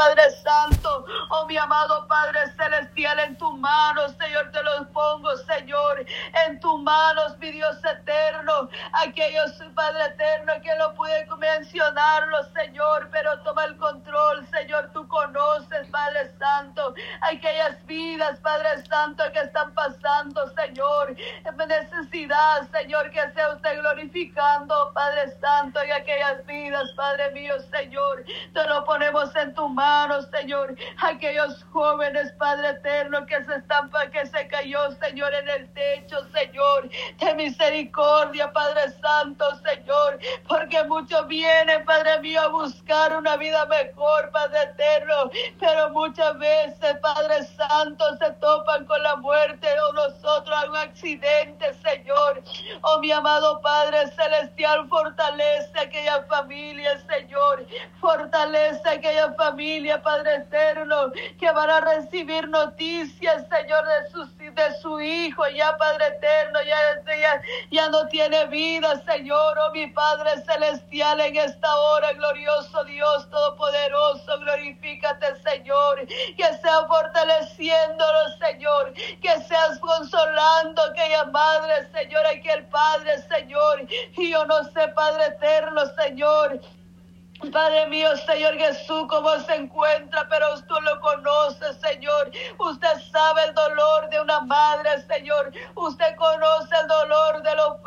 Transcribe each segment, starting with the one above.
Padre Santo. Oh, mi amado Padre En tus manos, Señor, te los pongo, Señor. En tus manos, mi Dios eterno. Aquellos, Padre eterno, que no pude mencionarlo, Señor, pero toma el control, Señor. Tú conoces, Padre Santo, aquellas vidas, Padre Santo, que están pasando, Señor. Necesidad, Señor, que sea usted glorificando, Padre Santo, en aquellas vidas, Padre mío, Señor. Te lo ponemos en tus manos, Señor. Aquellos jóvenes, Padre eterno, que se están, que se cayó, Señor, en el techo, Señor. De misericordia, Padre Santo, Señor. Porque muchos vienen, Padre mío, a buscar una vida mejor, Padre eterno. Pero muchas veces, Padre Santo, se topan con la muerte o nosotros un accidente, Señor. Oh, mi amado Padre Celestial, fortalece aquella familia, Señor. Fortalece aquella familia, Padre eterno, que van a recibir noticias, Señor, de su, de su hijo, ya Padre eterno, ya, ya, ya no tiene vida, Señor, oh mi Padre celestial, en esta hora, glorioso Dios Todopoderoso, glorifícate, Señor, que sea fortaleciéndolo, Señor, que seas consolando aquella madre, Señor, aquel Padre, Señor, y yo no sé, Padre eterno, Señor, Padre mío, Señor Jesús, cómo se encuentra, pero tú lo conoces, Señor. Usted sabe el dolor de una madre, Señor. Usted conoce el dolor de lo,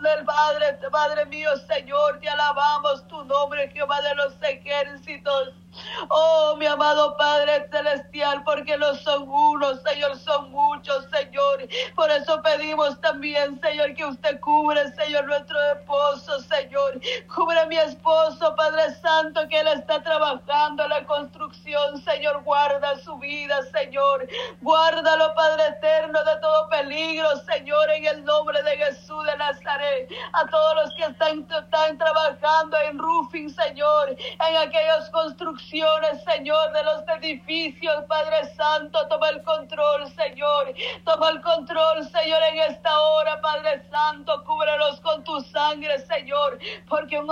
del Padre, Padre mío, Señor. Te alabamos tu nombre, Jehová de los ejércitos. Oh, mi amado Padre Celestial, porque no son unos, Señor, son muchos, Señor. Por eso pedimos también, Señor, que usted cubre, Señor, nuestro esposo, Señor. Cubre a mi esposo, Padre Santo, que él está trabajando en la construcción, Señor. Guarda su vida, Señor. Guárdalo, Padre eterno, de todo peligro, Señor, en el nombre de Jesús de Nazaret. A todos los que están, están trabajando en roofing, Señor, en aquellas construcciones Señor, de los edificios, Padre Santo, toma el control, Señor, toma el control, Señor, en esta hora, Padre Santo, cúbrelos con tu sangre, Señor, porque un,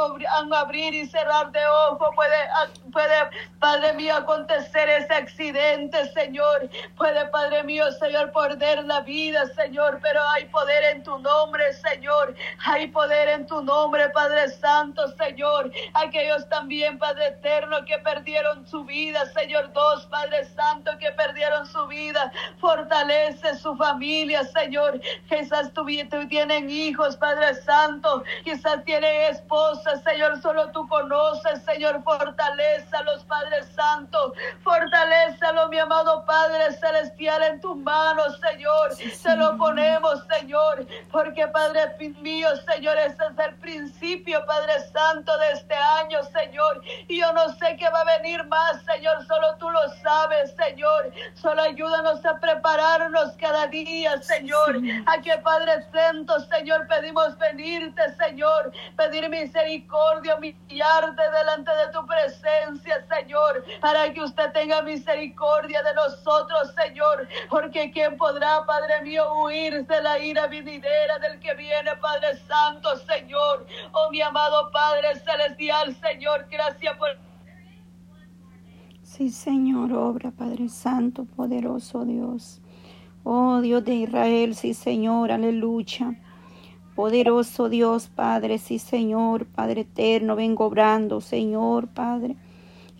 abrir y cerrar de ojo puede, puede, Padre mío, acontecer ese accidente, Señor, puede, Padre mío, Señor, perder la vida, Señor, pero hay poder en tu nombre, Señor, hay poder en tu nombre, Padre Santo, Señor, aquellos también, Padre eterno, que perdieron perdieron su vida, Señor, dos Padre Santo que perdieron su vida, fortalece su familia, Señor. Quizás tú, tú tienen hijos, Padre Santo, quizás tienen esposas, Señor, solo tú conoces, Señor, los Padre Santo, fortalecelo, mi amado Padre Celestial, en tus manos, Señor, se lo ponemos, Señor, porque Padre mío, Señor, ese es el principio, Padre Santo, de este año, Señor, y yo no sé qué va a venir más, Señor, solo tú lo sabes, Señor. Solo ayúdanos a prepararnos cada día, Señor. A que Padre Santo, Señor, pedimos venirte, Señor, pedir misericordia, humillarte delante de tu presencia, Señor, para que usted tenga misericordia de nosotros, Señor, porque ¿quién podrá, Padre mío, huir de la ira venidera del que viene, Padre Santo, Señor? Oh, mi amado Padre Celestial, Señor, gracias por Sí, Señor, obra, Padre Santo, poderoso Dios. Oh Dios de Israel, sí, Señor, aleluya. Poderoso Dios, Padre, sí, Señor, Padre eterno, vengo obrando, Señor, Padre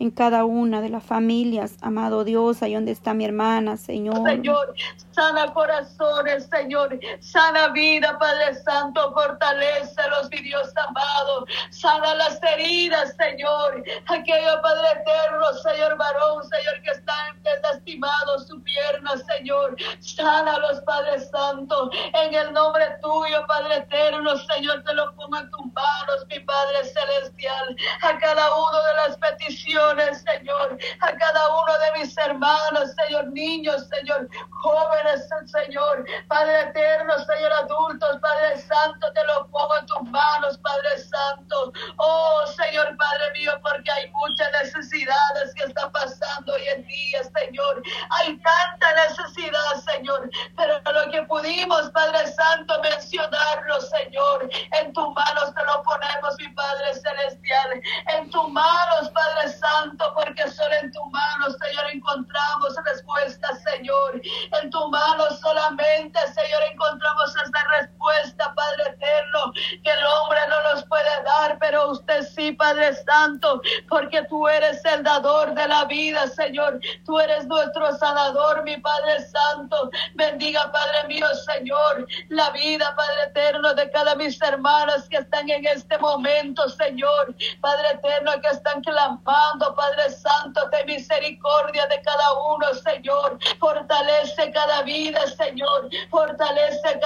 en cada una de las familias, amado Dios, ahí donde está mi hermana, Señor. Señor, sana corazones, Señor, sana vida, Padre Santo, fortalece los mi Dios amado, sana las heridas, Señor, aquello, Padre eterno, Señor varón, Señor, que está lastimado su pierna, Señor, sana los Padre Santo, en el nombre tuyo, Padre eterno, Señor, te lo pongo en tus manos, mi Padre celestial, a cada uno de las peticiones Señor, a cada uno de mis hermanos, Señor, niños, Señor, jóvenes, Señor, Padre eterno, Señor, adultos, Padre Santo, te lo pongo en tus manos, Padre Santo. Oh, Señor, Padre mío, porque hay muchas necesidades que están pasando hoy en día, Señor. Hay tanta necesidad, Señor, pero lo que pudimos, Padre Santo, mencionarlo, Señor, en tus manos te lo ponemos, mi Padre Celestial, en tus manos, Padre Santo, porque solo en tu mano, Señor, encontramos respuestas, Señor. En tu mano solamente, Señor, encontramos esta respuesta respuesta, Padre eterno, que el hombre no nos puede dar, pero usted sí, Padre Santo, porque tú eres el dador de la vida, Señor. Tú eres nuestro sanador, mi Padre Santo. Bendiga, Padre mío, Señor, la vida, Padre eterno, de cada mis hermanas que están en este momento, Señor. Padre eterno, que están clamando, Padre Santo, de misericordia de cada uno, Señor. Fortalece cada vida, Señor. Fortalece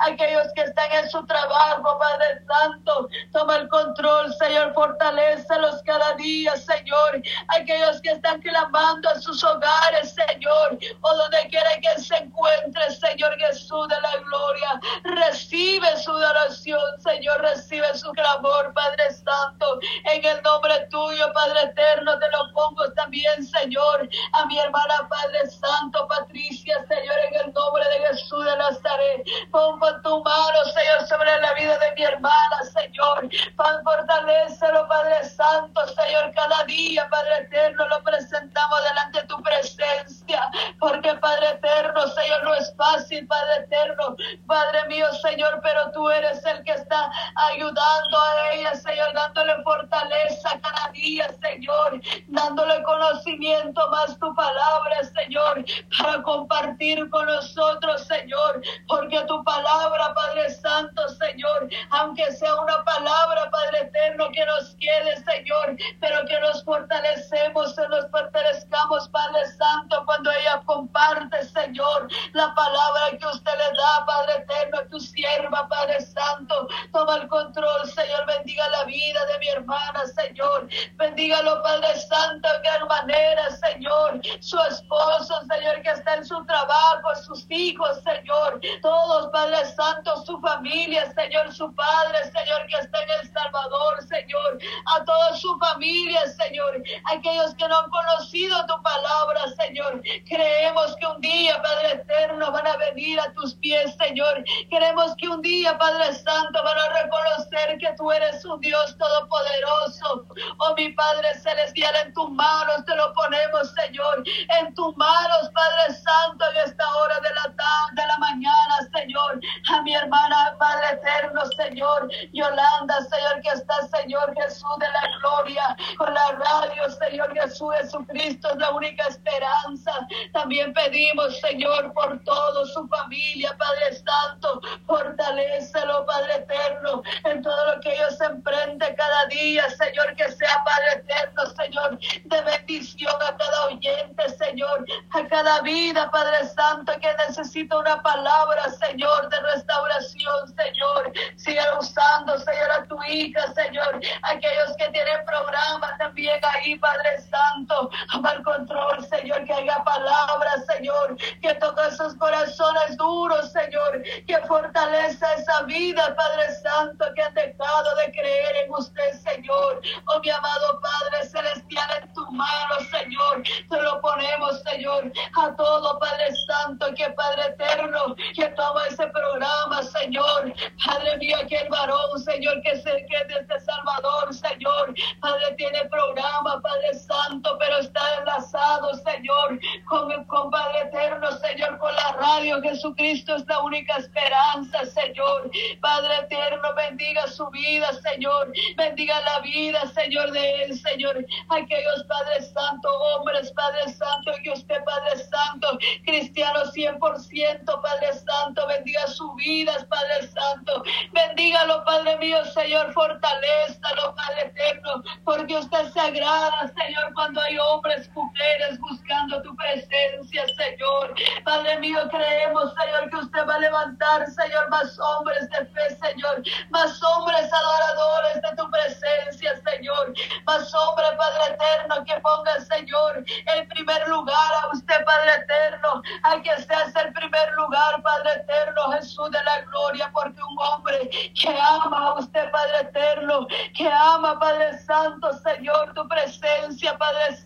Aquellos que están en su trabajo, Padre control, Señor. Fortalecelos cada día, Señor. Aquellos que están clamando a sus hogares, Señor. O donde quiera que se encuentre, Señor Jesús de la gloria. Recibe su oración, Señor. Recibe su clamor, Padre Santo. En el nombre tuyo, Padre eterno, te lo pongo también, Señor. A mi hermana, Padre Santo, Patricia, Señor, en el nombre de Jesús de Nazaret. Pongo tu mano, Señor, sobre la vida de mi hermana, Señor. Fortalecelo, Padre Santo, Señor, cada día, Padre eterno, lo presentamos delante de tu presencia. Porque, Padre eterno, Señor, no es fácil, Padre eterno. Padre mío, Señor, pero tú eres el que está ayudando a ella, Señor, dándole fortaleza cada día, Señor, dándole conocimiento más tu palabra, Señor, para compartir con nosotros, Señor, porque tu palabra, Padre Santo, Señor, aunque sea una palabra, Padre eterno, que nos quede, Señor, pero que nos fortalecemos, que nos fortalezcamos, Padre Santo, cuando ella comparte, Señor, la palabra que usted le da, Padre eterno, tu sierva, Padre Santo, toma el control, Señor, bendiga la vida de mi hermana, Señor, bendígalo, Padre Santo, de gran manera, Señor, su esposo, Señor, que está en su trabajo, sus hijos, Señor, todos, Padre Santo, su familia, Señor, su padre, Señor, que está en El Salvador, a toda su familia, Señor, aquellos que no han conocido tu palabra, Señor, creemos que un día, Padre eterno, van a venir a tus pies, Señor, queremos que un día, Padre Santo, van a reconocer que tú eres un Dios todopoderoso, oh mi Padre celestial, en tus manos te lo ponemos, Señor, en tus manos, Padre Santo, en esta hora de la tarde, de la mañana, Señor, a mi hermana, Padre eterno, Señor, Yolanda, Señor, que está, Señor Jesús de la gloria, con la radio, Señor Jesús Jesucristo, es la única esperanza. También pedimos, Señor, por todo su familia, Padre Santo, fortalecelo, Padre eterno, en todo lo que ellos emprenden cada día, Señor, que sea, Padre eterno, Señor, de bendición a cada oyente, Señor, a cada vida, Padre Santo, que necesita una palabra, Señor, de restauración, Señor. Sigue usando, Señor, a tu hija, Señor, aquellos que tienen programas también ahí, Padre Santo, toma el control, Señor, que haya palabras, Señor, que toque esos corazones duros, Señor, que fortaleza esa vida, Padre Santo, que han dejado de creer en usted, Señor. Oh, mi amado Padre Celestial, en tu mano, Señor, te lo ponemos, Señor, a todo, Padre Santo, que Padre eterno, que toma ese programa, Señor. Padre mío, aquel varón, Señor, que se que desde Salvador, Señor. Padre tiene programa, Padre Santo, pero está enlazado, Señor, con, con Padre eterno, Señor, con la radio. Jesucristo es la única esperanza, Señor. Padre eterno, bendiga su vida, Señor. Bendiga la vida, Señor, de él, Señor. Aquellos, Padre Santo, hombres, Padre Santo, que usted, Padre Santo, cristiano 100%, Padre Santo, bendiga su vida, Padre Santo. Bendígalo, Padre mío, Señor, fortalezcalo, Padre eterno, porque usted se agrada, Señor, cuando hay hombres, mujeres buscando tu presencia, Señor. Padre mío, creemos, Señor, que usted va a levantar, Señor, más hombres de fe, Señor, más hombres adoradores de tu presencia, Señor, más hombres, Padre eterno, que ponga, Señor, el primer lugar a usted, Padre eterno, a que seas el primer lugar, Padre eterno, Jesús de la gloria, porque un hombre que ama a usted, Padre eterno, que ama, Padre Santo, Señor, tu presencia, Padre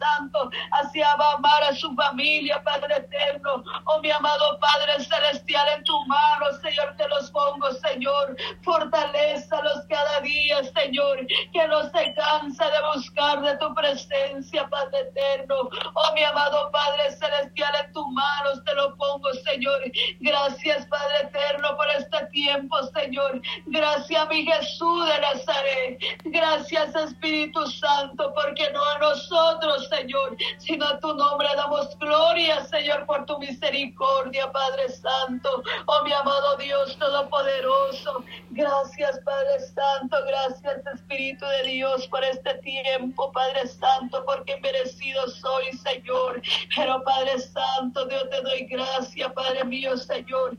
Amar a su familia, Padre eterno, oh mi amado Padre celestial, en tu mano, Señor, te los pongo, Señor, fortalecelos cada día, Señor, que no se cansa de buscar de tu presencia, Padre eterno, oh mi amado Padre celestial, en tus manos te lo pongo, Señor, gracias, Padre eterno, por esta tiempo, Señor. Gracias, mi Jesús de Nazaret. Gracias, Espíritu Santo, porque no a nosotros, Señor, sino a tu nombre damos gloria, Señor, por tu misericordia, Padre Santo. Oh, mi amado Dios Todopoderoso. Gracias, Padre Santo. Gracias, Espíritu de Dios, por este tiempo, Padre Santo, porque merecido soy, Señor. Pero, Padre Santo, Dios te doy gracias, Padre mío, Señor.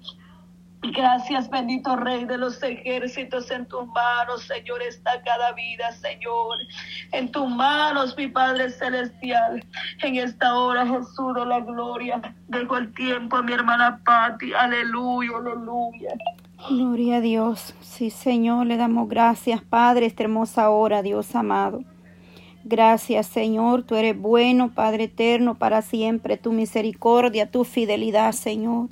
Gracias, bendito Rey de los ejércitos, en tus manos, Señor, está cada vida, Señor. En tus manos, mi Padre Celestial. En esta hora, Jesús, de la gloria. Dejo el tiempo a mi hermana Patti. Aleluya, aleluya. Gloria a Dios. Sí, Señor, le damos gracias, Padre, esta hermosa hora, Dios amado. Gracias, Señor, tú eres bueno, Padre eterno, para siempre. Tu misericordia, tu fidelidad, Señor.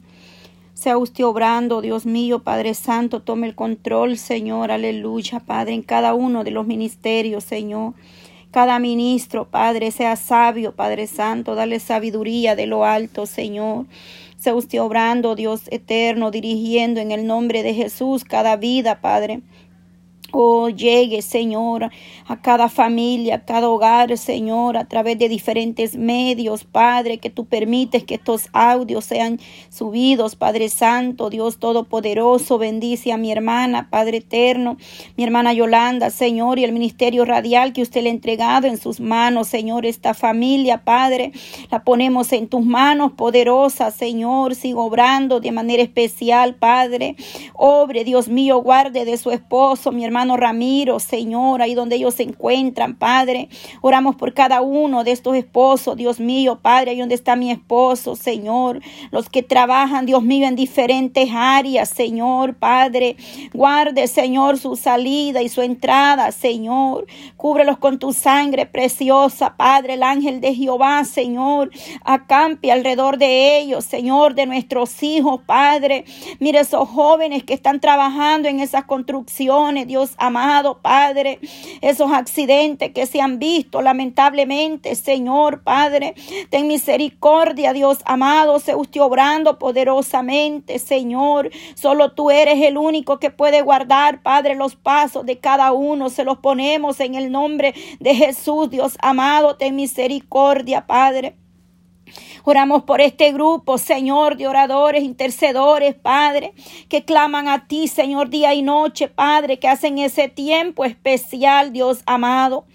Sea usted obrando, Dios mío, Padre Santo, tome el control, Señor, aleluya, Padre, en cada uno de los ministerios, Señor. Cada ministro, Padre, sea sabio, Padre Santo, dale sabiduría de lo alto, Señor. Sea usted obrando, Dios eterno, dirigiendo en el nombre de Jesús cada vida, Padre. Llegue, Señor, a cada familia, a cada hogar, Señor, a través de diferentes medios, Padre, que tú permites que estos audios sean subidos, Padre Santo, Dios Todopoderoso, bendice a mi hermana, Padre Eterno, mi hermana Yolanda, Señor, y el ministerio radial que usted le ha entregado en sus manos, Señor, esta familia, Padre, la ponemos en tus manos, poderosa, Señor, sigo obrando de manera especial, Padre, obre, Dios mío, guarde de su esposo, mi Ramiro, Señor, ahí donde ellos se encuentran, Padre. Oramos por cada uno de estos esposos, Dios mío, Padre, ahí donde está mi esposo, Señor. Los que trabajan, Dios mío, en diferentes áreas, Señor, Padre. Guarde, Señor, su salida y su entrada, Señor. Cúbrelos con tu sangre preciosa, Padre. El ángel de Jehová, Señor, acampe alrededor de ellos, Señor, de nuestros hijos, Padre. Mire esos jóvenes que están trabajando en esas construcciones, Dios amado Padre, esos accidentes que se han visto lamentablemente, Señor Padre, ten misericordia, Dios amado, se usted obrando poderosamente, Señor. Solo tú eres el único que puede guardar, Padre, los pasos de cada uno. Se los ponemos en el nombre de Jesús, Dios amado, ten misericordia, Padre. Oramos por este grupo, Señor, de oradores, intercedores, Padre, que claman a ti, Señor, día y noche, Padre, que hacen ese tiempo especial, Dios amado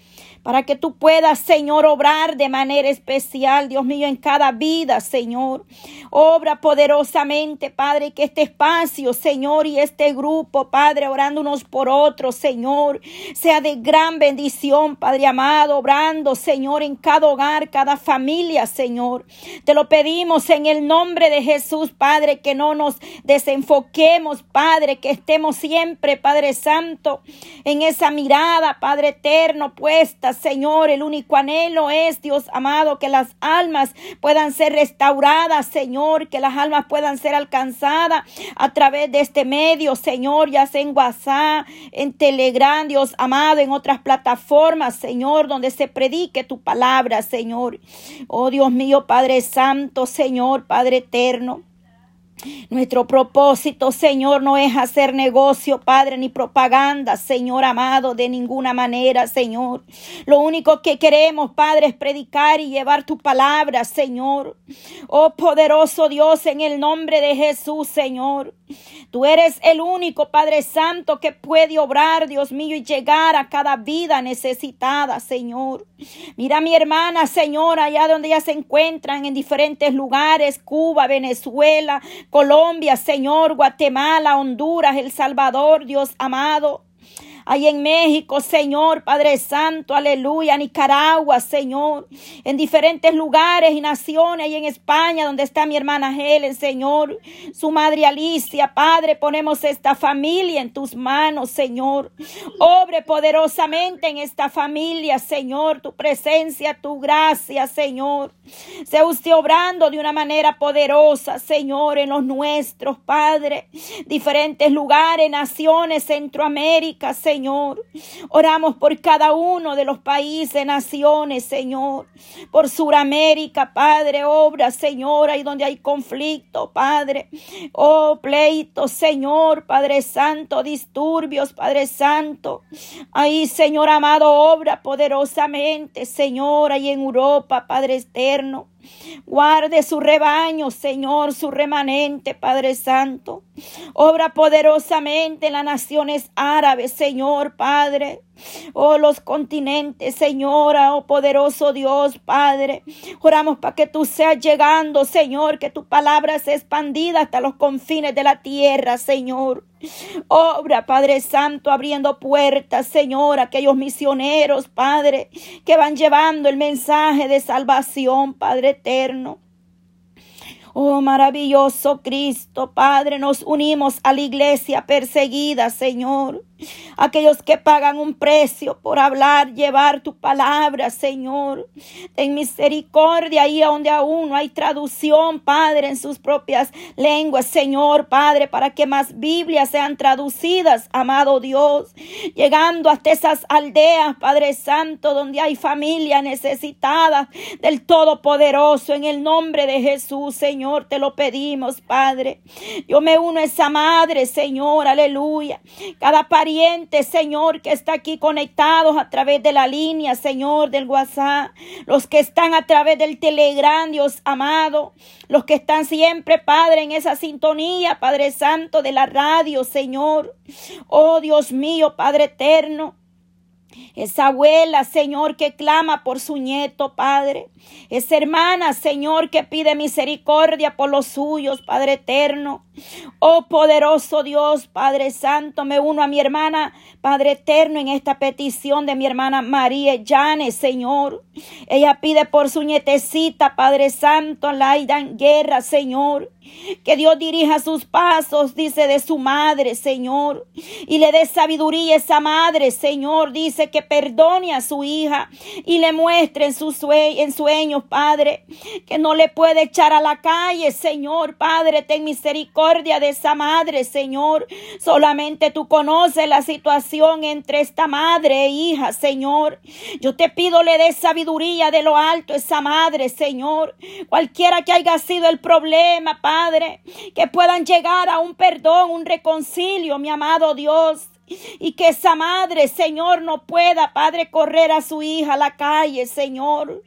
para que tú puedas, Señor, obrar de manera especial, Dios mío, en cada vida, Señor. Obra poderosamente, Padre, que este espacio, Señor, y este grupo, Padre, orando unos por otros, Señor, sea de gran bendición, Padre amado, obrando, Señor, en cada hogar, cada familia, Señor. Te lo pedimos en el nombre de Jesús, Padre, que no nos desenfoquemos, Padre, que estemos siempre, Padre Santo, en esa mirada, Padre eterno, puesta Señor. El único anhelo es, Dios amado, que las almas puedan ser restauradas, Señor, que las almas puedan ser alcanzadas a través de este medio, Señor, ya sea en WhatsApp, en Telegram, Dios amado, en otras plataformas, Señor, donde se predique tu palabra, Señor. Oh Dios mío, Padre Santo, Señor, Padre Eterno. Nuestro propósito, Señor, no es hacer negocio, Padre, ni propaganda, Señor amado, de ninguna manera, Señor. Lo único que queremos, Padre, es predicar y llevar tu palabra, Señor. Oh poderoso Dios, en el nombre de Jesús, Señor. Tú eres el único, Padre Santo, que puede obrar, Dios mío, y llegar a cada vida necesitada, Señor. Mira mi hermana, Señor, allá donde ya se encuentran en diferentes lugares, Cuba, Venezuela, Colombia, Señor, Guatemala, Honduras, El Salvador, Dios amado ahí en México, Señor, Padre Santo, aleluya, Nicaragua, Señor, en diferentes lugares y naciones, ahí en España, donde está mi hermana Helen, Señor, su madre Alicia, Padre, ponemos esta familia en tus manos, Señor. Obre poderosamente en esta familia, Señor, tu presencia, tu gracia, Señor. Sea usted obrando de una manera poderosa, Señor, en los nuestros, Padre, diferentes lugares, naciones, Centroamérica, Señor. Señor. Oramos por cada uno de los países, naciones, Señor. Por Suramérica, Padre, obra, Señor, ahí donde hay conflicto, Padre. Oh, pleito, Señor, Padre Santo, disturbios, Padre Santo. Ahí, Señor amado, obra poderosamente, Señor, ahí en Europa, Padre eterno. Guarde su rebaño, Señor, su remanente, Padre Santo. Obra poderosamente en las naciones árabes, Señor, Padre. Oh, los continentes, Señora, oh poderoso Dios, Padre. Oramos para que tú seas llegando, Señor, que tu palabra sea expandida hasta los confines de la tierra, Señor. Obra, Padre Santo, abriendo puertas, Señor, aquellos misioneros, Padre, que van llevando el mensaje de salvación, Padre eterno. Oh maravilloso Cristo, Padre, nos unimos a la iglesia perseguida, Señor aquellos que pagan un precio por hablar, llevar tu palabra, Señor. Ten misericordia ahí donde aún no hay traducción, Padre, en sus propias lenguas, Señor, Padre, para que más Biblias sean traducidas, amado Dios, llegando hasta esas aldeas, Padre Santo, donde hay familia necesitada del Todopoderoso, en el nombre de Jesús, Señor, te lo pedimos, Padre. Yo me uno a esa madre, Señor, aleluya. Cada Señor, que está aquí conectados a través de la línea, Señor, del WhatsApp, los que están a través del Telegram, Dios amado, los que están siempre, Padre, en esa sintonía, Padre Santo, de la radio, Señor. Oh Dios mío, Padre eterno. Esa abuela, Señor, que clama por su nieto, Padre. Esa hermana, Señor, que pide misericordia por los suyos, Padre eterno. Oh poderoso Dios, Padre Santo, me uno a mi hermana, Padre eterno, en esta petición de mi hermana María Llanes, Señor. Ella pide por su nietecita, Padre Santo, Laida guerra, Señor. Que Dios dirija sus pasos, dice de su madre, Señor. Y le dé sabiduría a esa madre, Señor. Dice que perdone a su hija y le muestre en, sus sueños, Padre, que no le puede echar a la calle, Señor. Padre, ten misericordia de esa madre, Señor. Solamente tú conoces la situación entre esta madre e hija, Señor. Yo te pido le dé sabiduría de lo alto a esa madre, Señor. Cualquiera que haya sido el problema, Padre, que puedan llegar a un perdón, un reconcilio, mi amado Dios. Y que esa madre, Señor, no pueda, Padre, correr a su hija a la calle, Señor.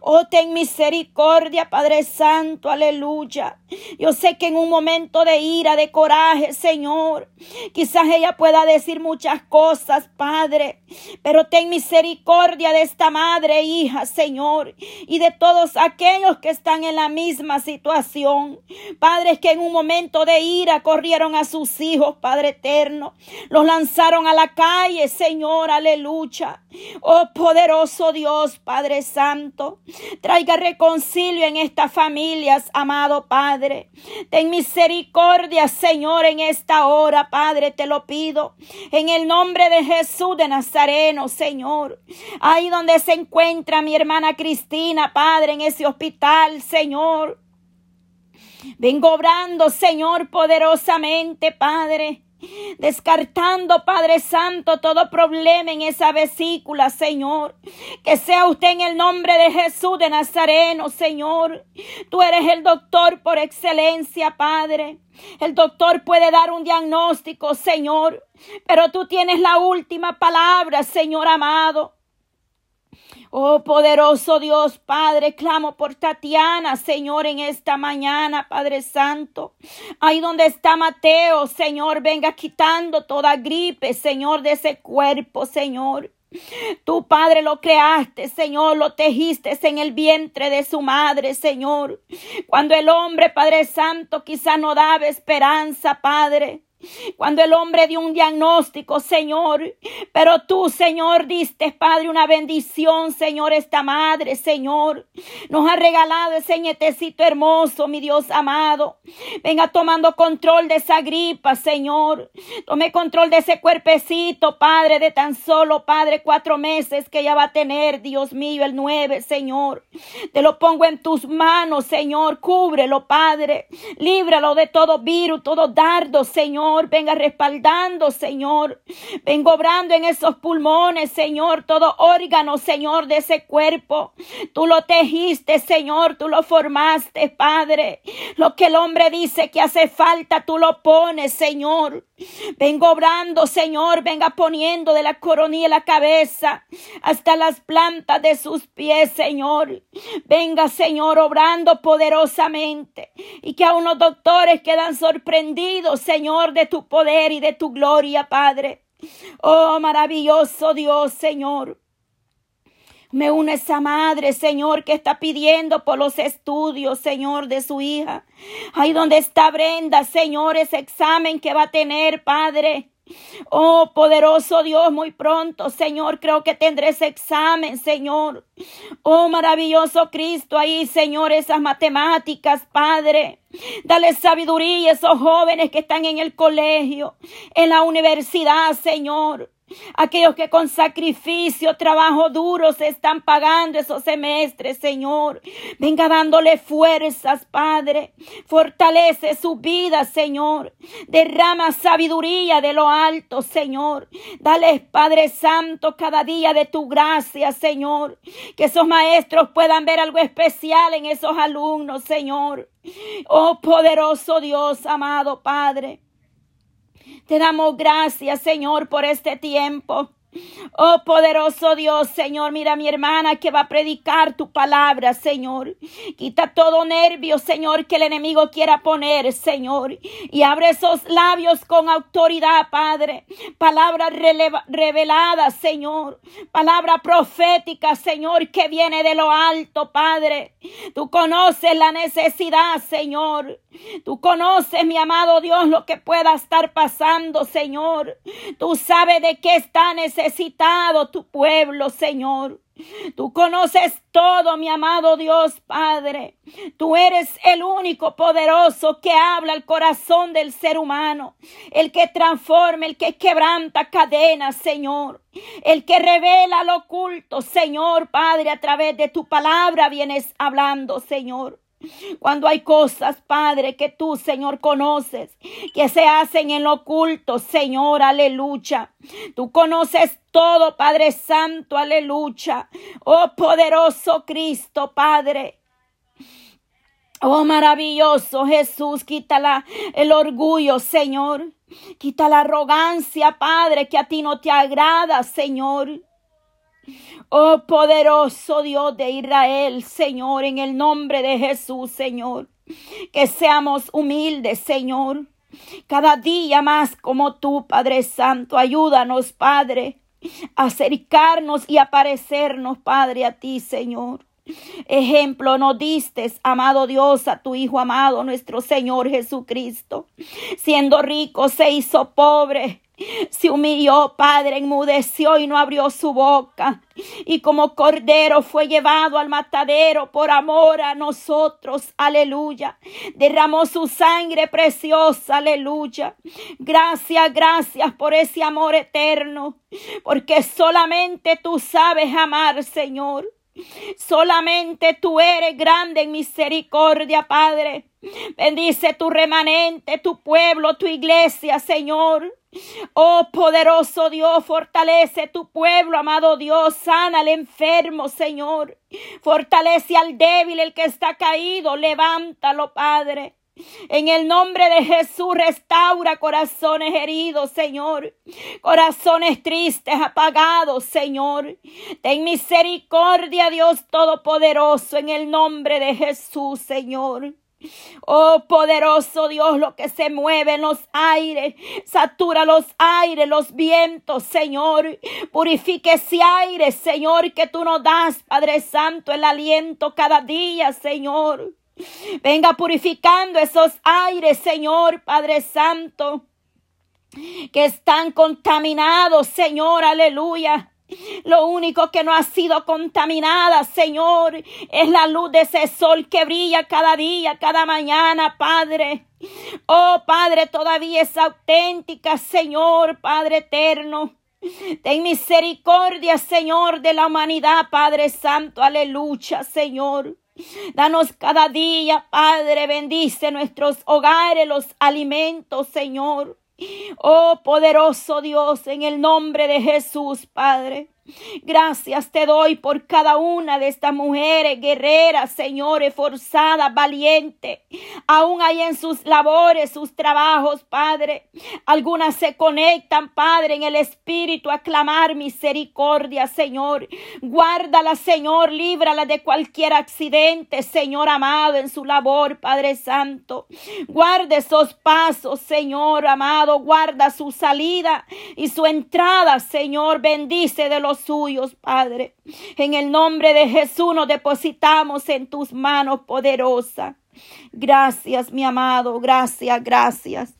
Oh, ten misericordia, Padre Santo, aleluya. Yo sé que en un momento de ira, de coraje, Señor, quizás ella pueda decir muchas cosas, Padre, pero ten misericordia de esta madre, hija, Señor, y de todos aquellos que están en la misma situación. Padres que en un momento de ira corrieron a sus hijos, Padre eterno, los lanzaron a la calle, Señor, aleluya. Oh, poderoso Dios, Padre Santo. Traiga reconcilio en estas familias, amado Padre. Ten misericordia, Señor, en esta hora, Padre, te lo pido. En el nombre de Jesús de Nazareno, Señor. Ahí donde se encuentra mi hermana Cristina, Padre, en ese hospital, Señor. Vengo obrando, Señor, poderosamente, Padre. Descartando, Padre Santo, todo problema en esa vesícula, Señor. Que sea usted en el nombre de Jesús de Nazareno, Señor. Tú eres el doctor por excelencia, Padre. El doctor puede dar un diagnóstico, Señor. Pero tú tienes la última palabra, Señor amado. Oh poderoso Dios, Padre, clamo por Tatiana, Señor, en esta mañana, Padre Santo. Ahí donde está Mateo, Señor, venga quitando toda gripe, Señor, de ese cuerpo, Señor. Tu Padre lo creaste, Señor, lo tejiste en el vientre de su madre, Señor. Cuando el hombre, Padre Santo, quizá no daba esperanza, Padre. Cuando el hombre dio un diagnóstico, Señor, pero tú, Señor, diste, Padre, una bendición, Señor, esta madre, Señor, nos ha regalado ese nietecito hermoso, mi Dios amado. Venga tomando control de esa gripa, Señor. Tome control de ese cuerpecito, Padre, de tan solo, Padre, cuatro meses que ella va a tener, Dios mío, el nueve, Señor. Te lo pongo en tus manos, Señor. Cúbrelo, Padre. Líbralo de todo virus, todo dardo, Señor Venga respaldando, Señor. Venga obrando en esos pulmones, Señor, todo órgano, Señor, de ese cuerpo. Tú lo tejiste, Señor, tú lo formaste, Padre. Lo que el hombre dice que hace falta, tú lo pones, Señor. Vengo obrando, Señor, venga poniendo de la coronilla la cabeza hasta las plantas de sus pies, Señor. Venga, Señor, obrando poderosamente y que a unos doctores quedan sorprendidos, Señor, de tu poder y de tu gloria, Padre. Oh, maravilloso Dios, Señor. Me une esa madre, Señor, que está pidiendo por los estudios, Señor, de su hija. Ahí donde está Brenda, Señor, ese examen que va a tener, Padre. Oh, poderoso Dios, muy pronto, Señor, creo que tendré ese examen, Señor. Oh, maravilloso Cristo, ahí, Señor, esas matemáticas, Padre. Dale sabiduría a esos jóvenes que están en el colegio, en la universidad, Señor. Aquellos que con sacrificio, trabajo duro se están pagando esos semestres, Señor. Venga dándole fuerzas, Padre. Fortalece su vida, Señor. Derrama sabiduría de lo alto, Señor. Dale, Padre Santo, cada día de tu gracia, Señor. Que esos maestros puedan ver algo especial en esos alumnos, Señor. Oh poderoso Dios, amado Padre. Te damos gracias, Señor, por este tiempo. Oh poderoso Dios, Señor, mira mi hermana que va a predicar tu palabra, Señor. Quita todo nervio, Señor, que el enemigo quiera poner, Señor. Y abre esos labios con autoridad, Padre. Palabra revelada, Señor. Palabra profética, Señor, que viene de lo alto, Padre. Tú conoces la necesidad, Señor. Tú conoces, mi amado Dios, lo que pueda estar pasando, Señor. Tú sabes de qué está necesitando tu pueblo, Señor. Tú conoces todo, mi amado Dios Padre. Tú eres el único poderoso que habla al corazón del ser humano, el que transforma, el que quebranta cadenas, Señor, el que revela lo oculto, Señor Padre, a través de tu palabra vienes hablando, Señor. Cuando hay cosas, Padre, que tú, Señor, conoces, que se hacen en lo oculto, Señor, aleluya. Tú conoces todo, Padre Santo, aleluya. Oh poderoso Cristo, Padre. Oh maravilloso Jesús, quítala el orgullo, Señor. Quita la arrogancia, Padre, que a ti no te agrada, Señor. Oh poderoso Dios de Israel, Señor, en el nombre de Jesús, Señor. Que seamos humildes, Señor. Cada día más como tú, Padre Santo. Ayúdanos, Padre, a acercarnos y aparecernos, Padre, a ti, Señor. Ejemplo nos diste, amado Dios, a tu Hijo amado, nuestro Señor Jesucristo. Siendo rico, se hizo pobre se humilló, Padre, enmudeció y no abrió su boca. Y como cordero fue llevado al matadero por amor a nosotros. Aleluya. Derramó su sangre preciosa. Aleluya. Gracias, gracias por ese amor eterno. Porque solamente tú sabes amar, Señor. Solamente tú eres grande en misericordia, Padre. Bendice tu remanente, tu pueblo, tu iglesia, Señor. Oh poderoso Dios, fortalece tu pueblo, amado Dios, sana al enfermo, Señor. Fortalece al débil, el que está caído, levántalo, Padre. En el nombre de Jesús restaura corazones heridos, Señor. Corazones tristes, apagados, Señor. Ten misericordia, Dios Todopoderoso, en el nombre de Jesús, Señor. Oh poderoso Dios, lo que se mueve en los aires, satura los aires, los vientos, Señor. Purifique ese aire, Señor, que tú nos das, Padre Santo, el aliento cada día, Señor. Venga purificando esos aires, Señor, Padre Santo, que están contaminados, Señor, aleluya. Lo único que no ha sido contaminada, Señor, es la luz de ese sol que brilla cada día, cada mañana, Padre. Oh, Padre, todavía es auténtica, Señor, Padre eterno. Ten misericordia, Señor, de la humanidad, Padre Santo. Aleluya, Señor. Danos cada día, Padre, bendice nuestros hogares, los alimentos, Señor. Oh poderoso Dios, en el nombre de Jesús, Padre. Gracias te doy por cada una de estas mujeres guerreras, señores, forzadas, valientes, aún hay en sus labores, sus trabajos, Padre. Algunas se conectan, Padre, en el Espíritu a clamar misericordia, Señor. Guárdala, Señor, líbrala de cualquier accidente, Señor amado, en su labor, Padre Santo. Guarda esos pasos, Señor amado, guarda su salida y su entrada, Señor. Bendice de los suyos, Padre. En el nombre de Jesús nos depositamos en tus manos poderosas. Gracias, mi amado. Gracias, gracias.